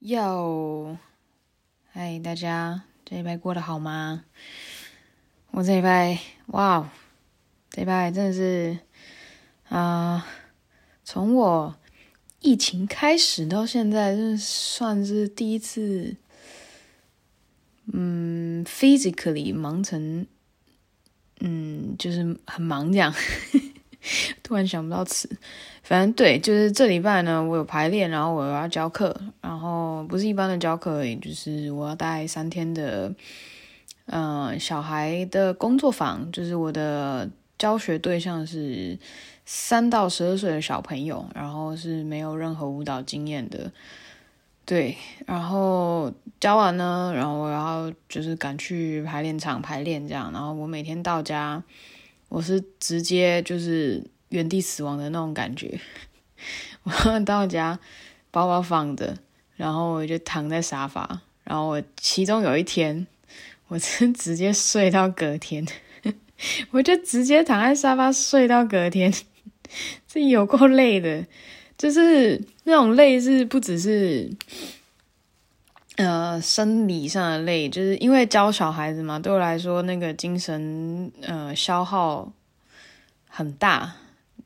哟，嗨，大家这礼拜过得好吗？我这礼拜，哇，这礼拜真的是啊、从我疫情开始到现在，真算是第一次，嗯，physically 忙成，嗯，就是很忙这样。突然想不到词，反正对，就是这礼拜呢，我有排练，然后我要教课，然后不是一般的教课而已，就是我要带三天的，嗯、呃，小孩的工作坊，就是我的教学对象是三到十二岁的小朋友，然后是没有任何舞蹈经验的，对，然后教完呢，然后我要就是赶去排练场排练这样，然后我每天到家。我是直接就是原地死亡的那种感觉。我到家，包包放着，然后我就躺在沙发。然后我其中有一天，我是直接睡到隔天，我就直接躺在沙发睡到隔天。这有够累的，就是那种累是不只是。呃，生理上的累，就是因为教小孩子嘛，对我来说，那个精神呃消耗很大。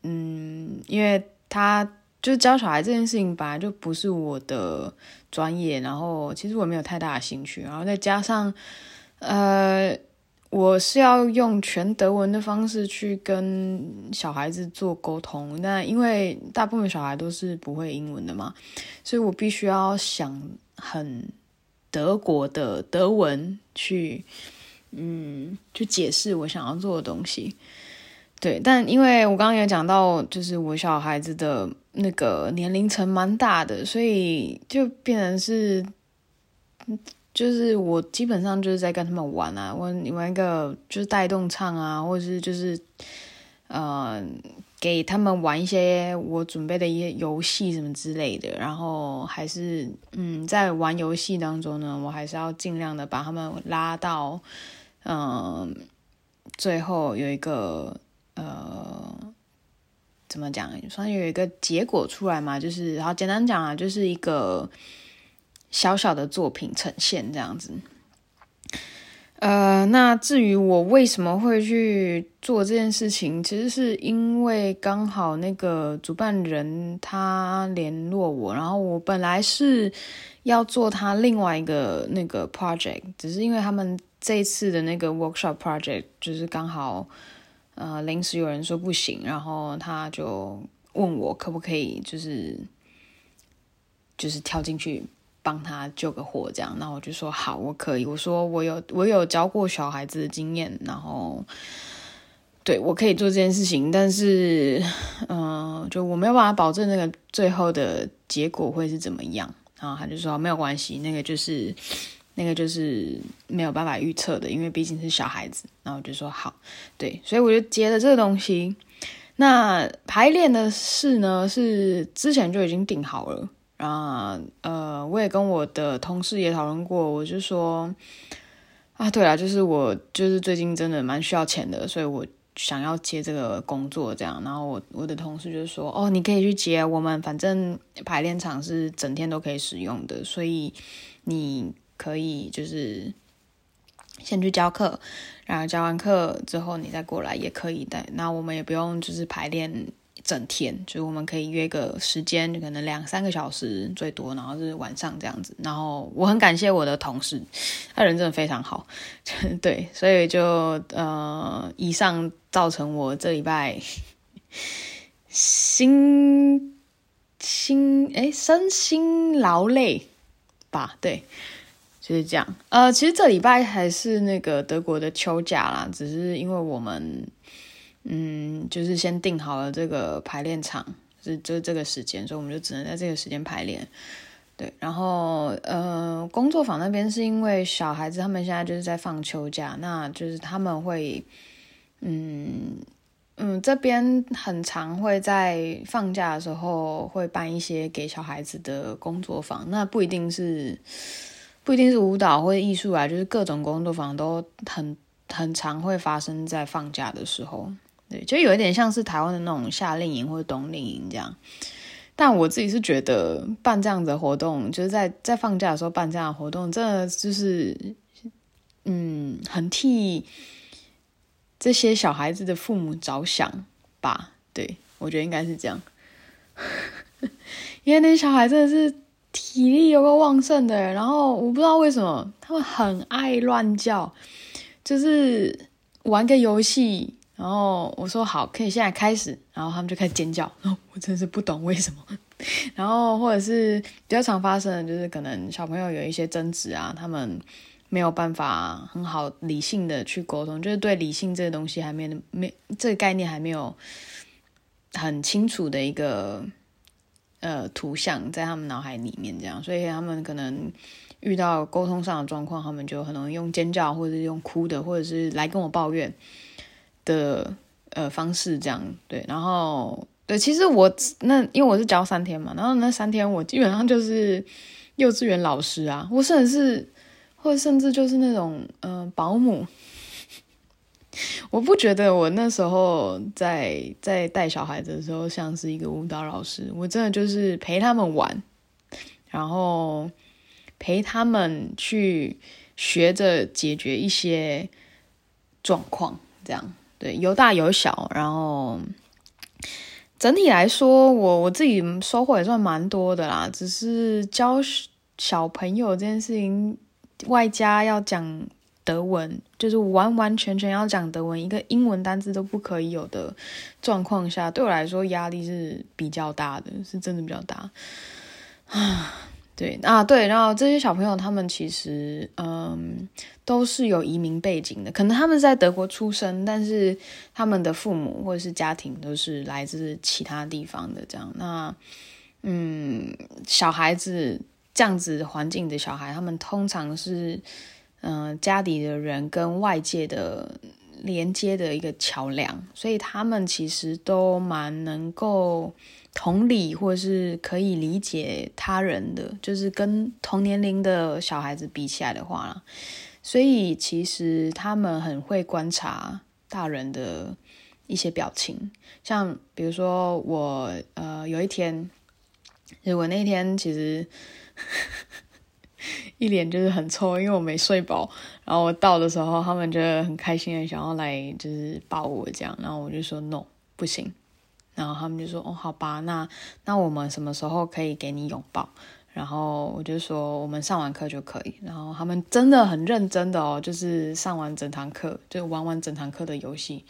嗯，因为他就是教小孩这件事情本来就不是我的专业，然后其实我没有太大的兴趣，然后再加上呃，我是要用全德文的方式去跟小孩子做沟通，那因为大部分小孩都是不会英文的嘛，所以我必须要想很。德国的德文去，嗯，去解释我想要做的东西，对。但因为我刚刚也讲到，就是我小孩子的那个年龄层蛮大的，所以就变成是，就是我基本上就是在跟他们玩啊，玩玩一个就是带动唱啊，或者是就是，呃。给他们玩一些我准备的一些游戏什么之类的，然后还是嗯，在玩游戏当中呢，我还是要尽量的把他们拉到嗯、最后有一个呃，怎么讲，算是有一个结果出来嘛，就是然后简单讲啊，就是一个小小的作品呈现这样子。呃，那至于我为什么会去做这件事情，其实是因为刚好那个主办人他联络我，然后我本来是要做他另外一个那个 project，只是因为他们这次的那个 workshop project 就是刚好呃临时有人说不行，然后他就问我可不可以就是就是跳进去。帮他救个火，这样，那我就说好，我可以。我说我有我有教过小孩子的经验，然后对我可以做这件事情，但是嗯、就我没有办法保证那个最后的结果会是怎么样。然后他就说没有关系，那个就是那个就是没有办法预测的，因为毕竟是小孩子。然后我就说好，对，所以我就接了这个东西。那排练的事呢，是之前就已经定好了。啊，呃，我也跟我的同事也讨论过，我就说，啊，对啊，就是我就是最近真的蛮需要钱的，所以我想要接这个工作，这样。然后我我的同事就说，哦，你可以去接，我们反正排练场是整天都可以使用的，所以你可以就是先去教课，然后教完课之后你再过来也可以的。那我们也不用就是排练。整天，就是我们可以约个时间，可能两三个小时最多，然后是晚上这样子。然后我很感谢我的同事，他人真的非常好，对，所以就呃，以上造成我这礼拜心心诶身心劳累吧，对，就是这样。呃，其实这礼拜还是那个德国的秋假啦，只是因为我们。嗯，就是先定好了这个排练场，是就这个时间，所以我们就只能在这个时间排练。对，然后呃，工作坊那边是因为小孩子他们现在就是在放秋假，那就是他们会，嗯嗯，这边很常会在放假的时候会办一些给小孩子的工作坊，那不一定是不一定是舞蹈或者艺术啊，就是各种工作坊都很很常会发生在放假的时候。对，就有一点像是台湾的那种夏令营或者冬令营这样，但我自己是觉得办这样子的活动，就是在在放假的时候办这样的活动，真的就是，嗯，很替这些小孩子的父母着想吧。对，我觉得应该是这样，因为那些小孩真的是体力有够旺盛的，然后我不知道为什么他们很爱乱叫，就是玩个游戏。然后我说好，可以现在开始，然后他们就开始尖叫。我真是不懂为什么。然后或者是比较常发生的，就是可能小朋友有一些争执啊，他们没有办法很好理性的去沟通，就是对理性这个东西还没没这个概念还没有很清楚的一个呃图像在他们脑海里面，这样，所以他们可能遇到沟通上的状况，他们就很容易用尖叫，或者是用哭的，或者是来跟我抱怨。的呃方式这样对，然后对，其实我那因为我是教三天嘛，然后那三天我基本上就是幼稚园老师啊，我甚至是或者甚至就是那种嗯、呃、保姆，我不觉得我那时候在在带小孩子的时候像是一个舞蹈老师，我真的就是陪他们玩，然后陪他们去学着解决一些状况，这样。对，有大有小，然后整体来说，我我自己收获也算蛮多的啦。只是教小朋友这件事情，外加要讲德文，就是完完全全要讲德文，一个英文单字都不可以有的状况下，对我来说压力是比较大的，是真的比较大啊。对啊，对，然后这些小朋友他们其实嗯都是有移民背景的，可能他们在德国出生，但是他们的父母或者是家庭都是来自其他地方的，这样。那嗯，小孩子这样子环境的小孩，他们通常是嗯家里的人跟外界的连接的一个桥梁，所以他们其实都蛮能够。同理，或者是可以理解他人的，就是跟同年龄的小孩子比起来的话，所以其实他们很会观察大人的一些表情，像比如说我呃有一天，我那天其实 一脸就是很臭，因为我没睡饱，然后我到的时候，他们就很开心的想要来就是抱我这样，然后我就说 no 不行。然后他们就说：“哦，好吧，那那我们什么时候可以给你拥抱？”然后我就说：“我们上完课就可以。”然后他们真的很认真的哦，就是上完整堂课，就玩完整堂课的游戏。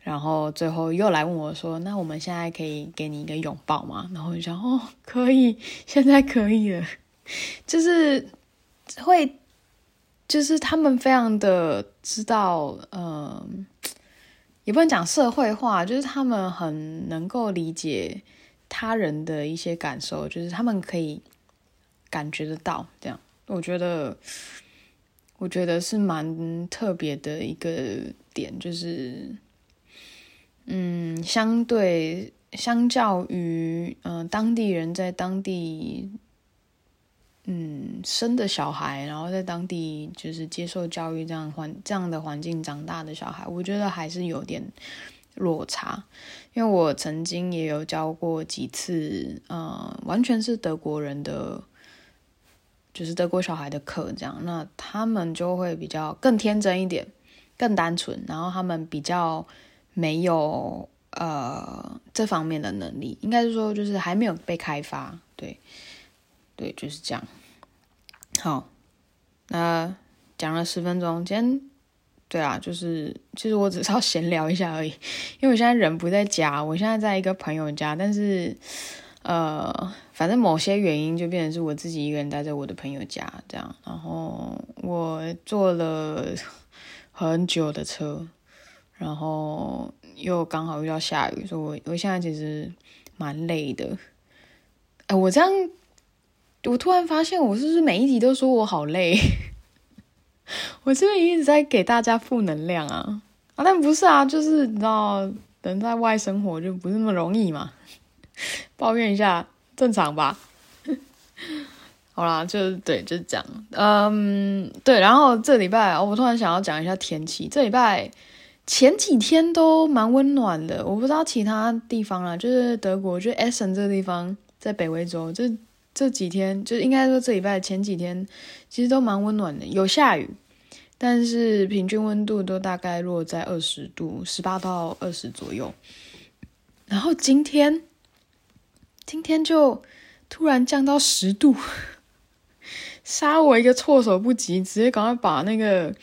然后最后又来问我说：“那我们现在可以给你一个拥抱吗？”然后我就想：“哦，可以，现在可以了。”就是会，就是他们非常的知道，嗯、也不能讲社会化，就是他们很能够理解他人的一些感受，就是他们可以感觉得到。这样，我觉得，我觉得是蛮特别的一个点，就是，嗯，相对相较于嗯、当地人在当地。嗯，生的小孩，然后在当地就是接受教育这样环这样的环境长大的小孩，我觉得还是有点落差。因为我曾经也有教过几次，呃，完全是德国人的，就是德国小孩的课，这样，那他们就会比较更天真一点，更单纯，然后他们比较没有呃这方面的能力，应该是说就是还没有被开发，对。对，就是这样。好，那讲了十分钟，今天对啊，就是其实我只是要闲聊一下而已，因为我现在人不在家，我现在在一个朋友家，但是呃，反正某些原因就变成是我自己一个人待在我的朋友家这样，然后我坐了很久的车，然后又刚好遇到下雨，所以我我现在其实蛮累的。哎，我这样。我突然发现，我是不是每一集都说我好累？我是不是一直在给大家负能量啊？啊，但不是啊，就是你知道，人在外生活就不是那么容易嘛。抱怨一下，正常吧？好啦，就对，就是这样。嗯，对。然后这礼拜，我突然想要讲一下天气。这礼拜前几天都蛮温暖的，我不知道其他地方啦，就是德国，就 Essen 这个地方。在北威州就这几天，就是应该说这礼拜前几天，其实都蛮温暖的，有下雨，但是平均温度都大概落在二十度，十八到二十左右。然后今天，今天就突然降到十度，杀我一个措手不及，直接赶快把那个。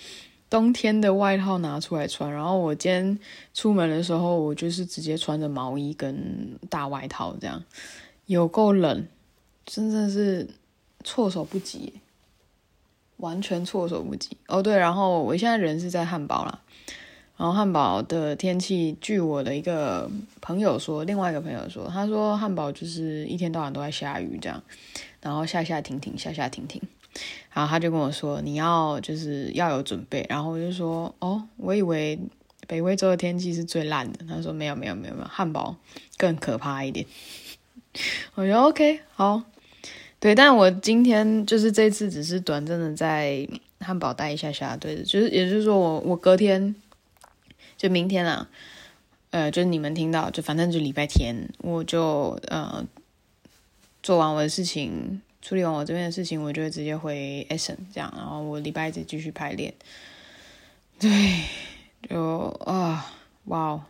冬天的外套拿出来穿，然后我今天出门的时候，我就是直接穿着毛衣跟大外套，这样有够冷，真的是措手不及，完全措手不及。哦，对，然后我现在人是在汉堡啦，然后汉堡的天气，据我的一个朋友说，另外一个朋友说，他说汉堡就是一天到晚都在下雨，这样，然后下下停停，下下停停。然后他就跟我说：“你要就是要有准备。”然后我就说：“哦，我以为北威州的天气是最烂的。”他说：“没有，没有，没有，没有，汉堡更可怕一点。”我说：“OK，好，对。”但我今天就是这次只是短暂的在汉堡待一下下，对，就是也就是说我我隔天就明天啊，呃，就是你们听到就反正就礼拜天，我就呃做完我的事情。处理完我这边的事情，我就会直接回 Essen 这样，然后我礼拜一再继续排练。对，就啊，哇哦，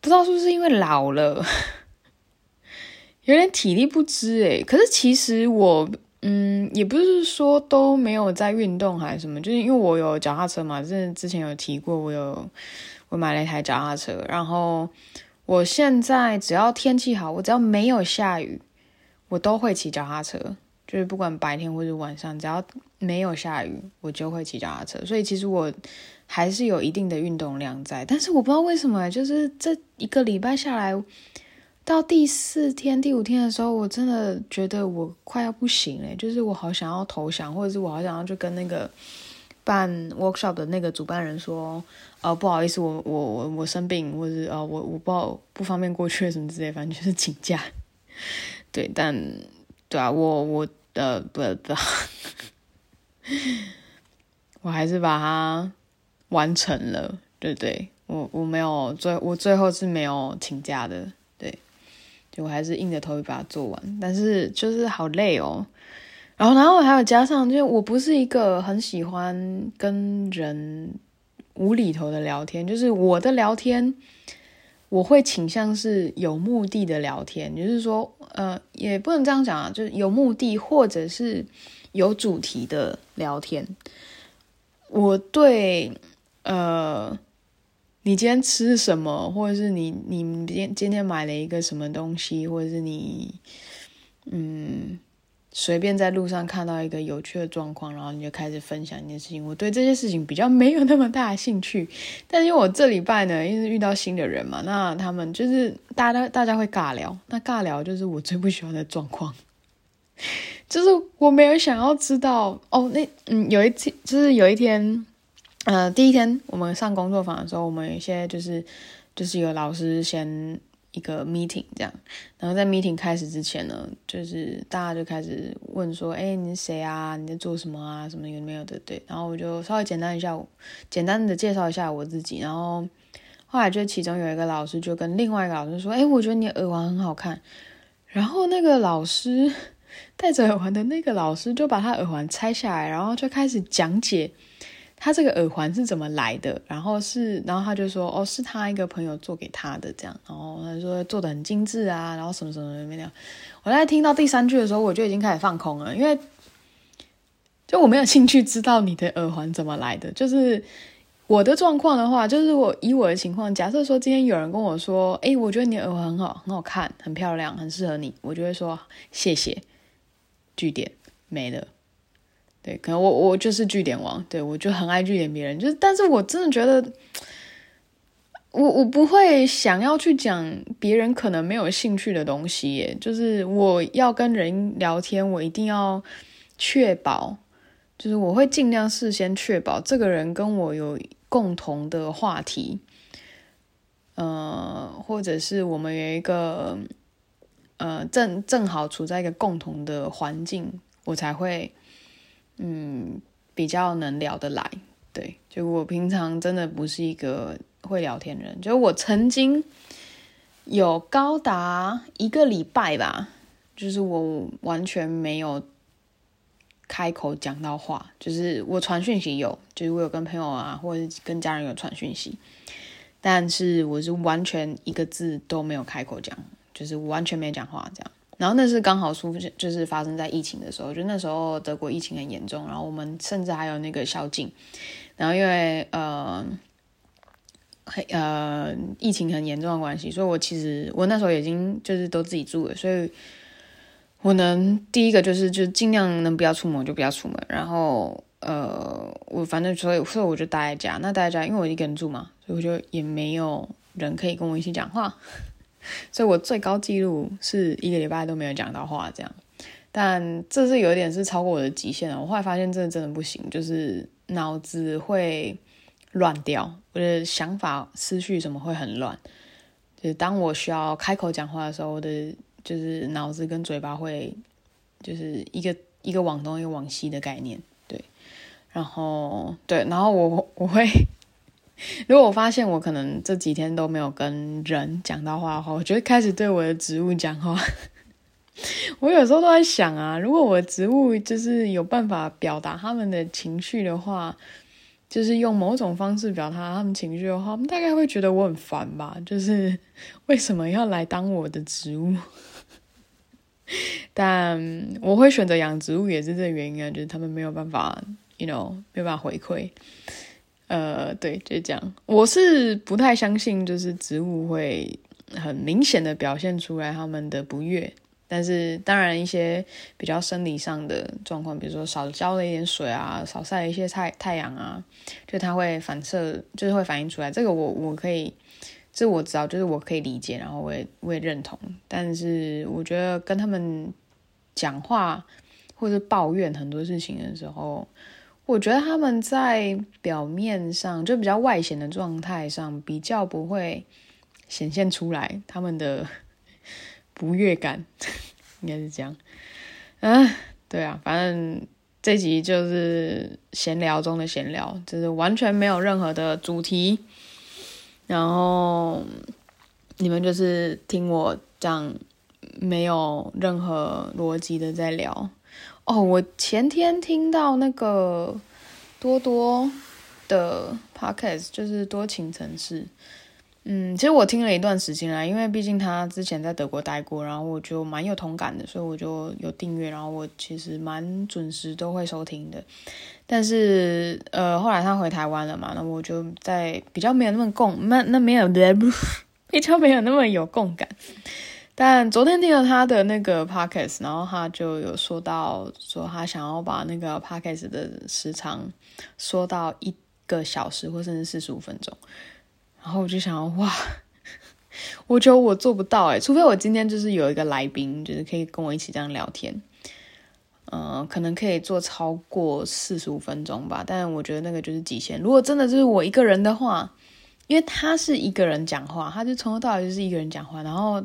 不知道是不是因为老了，有点体力不支诶。可是其实我，嗯，也不是说都没有在运动还是什么，就是因为我有脚踏车嘛，就是之前有提过，我有我买了一台脚踏车，然后我现在只要天气好，我只要没有下雨。我都会骑脚踏车，就是不管白天或者晚上，只要没有下雨，我就会骑脚踏车。所以其实我还是有一定的运动量在，但是我不知道为什么，就是这一个礼拜下来，到第四天、第五天的时候，我真的觉得我快要不行了，就是我好想要投降，或者是我好想要就跟那个办 workshop 的那个主办人说，呃，不好意思，我我我我生病，或者是呃，我我不好不方便过去什么之类，反正就是请假。对，但对啊，我我的不不，我还是把它完成了，对对，我我没有最我最后是没有请假的，就我还是硬着头皮把它做完，但是就是好累哦，然后然后还有加上，就我不是一个很喜欢跟人无厘头的聊天，就是我的聊天。我会倾向是有目的的聊天，就是说，呃，也不能这样讲啊，就是有目的或者是有主题的聊天。我对，呃，你今天吃什么，或者是你你今今天买了一个什么东西，或者是你，嗯。随便在路上看到一个有趣的状况，然后你就开始分享一件事情。我对这些事情比较没有那么大的兴趣，但是因为我这礼拜呢，因为遇到新的人嘛，那他们就是大家大家会尬聊，那尬聊就是我最不喜欢的状况，就是我没有想要知道哦，那嗯，有一天就是有一天，呃，第一天我们上工作坊的时候，我们有一些就是就是有老师先。一个 meeting 这样，然后在 meeting 开始之前呢，就是大家就开始问说：“哎，你是谁啊？你在做什么啊？什么有没有的？”对，然后我就稍微简单一下，简单的介绍一下我自己。然后后来就其中有一个老师就跟另外一个老师说：“哎，我觉得你耳环很好看。”然后那个老师戴着耳环的那个老师就把他耳环拆下来，然后就开始讲解。他这个耳环是怎么来的？然后是，然后他就说，哦，是他一个朋友做给他的，这样。然后他说做的很精致啊，然后什么什么什么样。我在听到第三句的时候，我就已经开始放空了，因为就我没有兴趣知道你的耳环怎么来的。就是我的状况的话，就是我以我的情况，假设说今天有人跟我说，诶，我觉得你的耳环很好，很好看，很漂亮，很适合你，我就会说谢谢，句点没了。对，可能我我就是据点王，对，我就很爱据点别人，就是，但是我真的觉得，我我不会想要去讲别人可能没有兴趣的东西耶，就是我要跟人聊天，我一定要确保，就是我会尽量事先确保这个人跟我有共同的话题，呃，或者是我们有一个，呃，正正好处在一个共同的环境，我才会。嗯，比较能聊得来，对，就我平常真的不是一个会聊天人，就我曾经有高达一个礼拜吧，就是我完全没有开口讲到话，就是我传讯息有，就是我有跟朋友啊，或者跟家人有传讯息，但是我是完全一个字都没有开口讲，就是完全没讲话这样。然后那是刚好出，就是发生在疫情的时候，就那时候德国疫情很严重，然后我们甚至还有那个宵禁，然后因为呃。呃，疫情很严重的关系，所以我其实我那时候已经就是都自己住了，所以我能第一个就是就尽量能不要出门就不要出门，然后呃，我反正所以所以我就待在家，那待在家，因为我一个人住嘛，所以我就也没有人可以跟我一起讲话，所以我最高纪录是一个礼拜都没有讲到话这样，但这是有一点是超过我的极限了，我后来发现真的真的不行，就是脑子会。乱掉，我的想法、思绪什么会很乱。就是当我需要开口讲话的时候，我的就是脑子跟嘴巴会就是一个一个往东一个往西的概念。对，然后对，然后我我会，如果我发现我可能这几天都没有跟人讲到话的话，我就会开始对我的植物讲话。我有时候都在想啊，如果我的植物就是有办法表达他们的情绪的话。就是用某种方式表达他们情绪的话，我们大概会觉得我很烦吧。就是为什么要来当我的植物？但我会选择养植物也是这原因啊，就是他们没有办法，you know，没有办法回馈。呃，对，就这样。我是不太相信，就是植物会很明显的表现出来他们的不悦。但是，当然，一些比较生理上的状况，比如说少浇了一点水啊，少晒了一些太太阳啊，就它会反射，就是会反映出来。这个我我可以，这我知道，就是我可以理解，然后我也我也认同。但是，我觉得跟他们讲话或者抱怨很多事情的时候，我觉得他们在表面上就比较外显的状态上，比较不会显现出来他们的。不悦感，应该是这样。啊，对啊，反正这集就是闲聊中的闲聊，就是完全没有任何的主题。然后你们就是听我这样，没有任何逻辑的在聊。哦，我前天听到那个多多的 podcast，就是多情城市。嗯，其实我听了一段时间啦，因为毕竟他之前在德国待过，然后我就蛮有同感的，所以我就有订阅，然后我其实蛮准时都会收听的。但是呃，后来他回台湾了嘛，那我就在比较没有那么共，那那没有 比较没有那么有共感。但昨天听了他的那个 podcast，然后他就有说到说他想要把那个 podcast 的时长缩到一个小时或甚至四十五分钟。然后我就想，哇，我觉得我做不到诶，除非我今天就是有一个来宾，就是可以跟我一起这样聊天，嗯、可能可以做超过四十五分钟吧。但我觉得那个就是极限。如果真的就是我一个人的话，因为他是一个人讲话，他就从头到尾就是一个人讲话，然后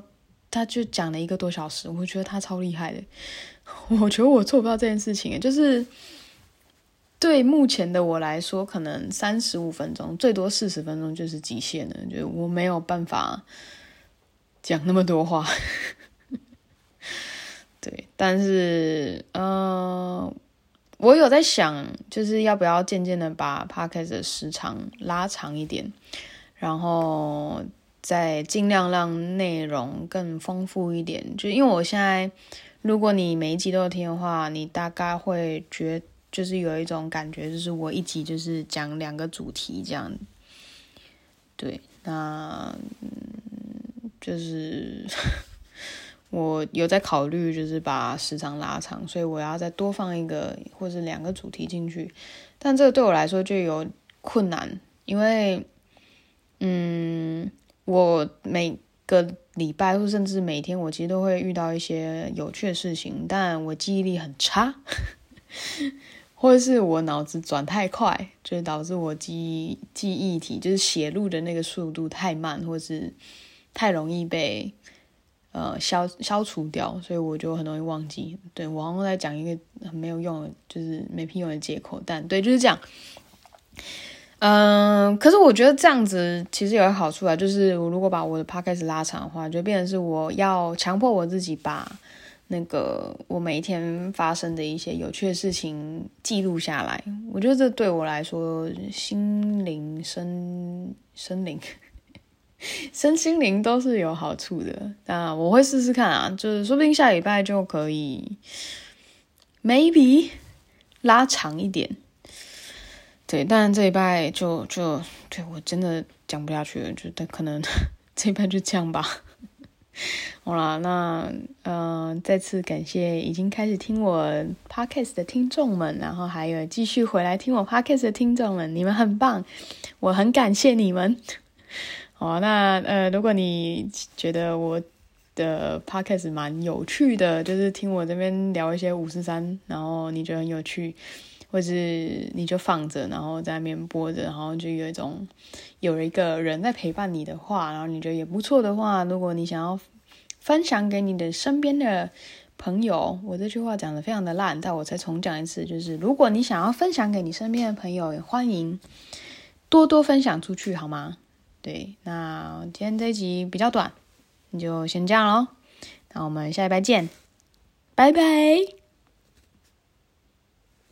他就讲了一个多小时，我觉得他超厉害的。我觉得我做不到这件事情，就是。对目前的我来说，可能三十五分钟，最多四十分钟就是极限了。就我没有办法讲那么多话。对，但是，嗯、我有在想，就是要不要渐渐的把 podcast 的时长拉长一点，然后再尽量让内容更丰富一点。就因为我现在，如果你每一集都有听的话，你大概会觉。就是有一种感觉，就是我一集就是讲两个主题这样，对，那就是 我有在考虑，就是把时长拉长，所以我要再多放一个或者两个主题进去，但这个对我来说就有困难，因为，嗯，我每个礼拜或甚至每天，我其实都会遇到一些有趣的事情，但我记忆力很差。或者是我脑子转太快，就导致我记忆记忆体就是写入的那个速度太慢，或是太容易被呃消消除掉，所以我就很容易忘记。对，我好像在讲一个很没有用，就是没屁用的借口，但对，就是这样。嗯，可是我觉得这样子其实有个好处啊，就是我如果把我的 podcast 拉长的话，就变成是我要强迫我自己把那个我每一天发生的一些有趣的事情记录下来。我觉得这对我来说，心灵、身、身灵、身心灵都是有好处的。那我会试试看啊，就是说不定下礼拜就可以，maybe 拉长一点。对，但这一拜就就对我真的讲不下去了，就可能这一拜就这样吧。好啦，那嗯、呃，再次感谢已经开始听我 podcast 的听众们，然后还有继续回来听我 podcast 的听众们，你们很棒，我很感谢你们。好，那呃，如果你觉得我的 podcast 蛮有趣的，就是听我这边聊一些五四三，然后你觉得很有趣。或是你就放着，然后在那边播着，然后就有一种有一个人在陪伴你的话，然后你觉得也不错的话，如果你想要分享给你的身边的朋友，我这句话讲得非常的烂，但我再重讲一次，就是如果你想要分享给你身边的朋友，也欢迎多多分享出去，好吗？对，那今天这一集比较短，你就先这样喽，那我们下一拜见，拜拜。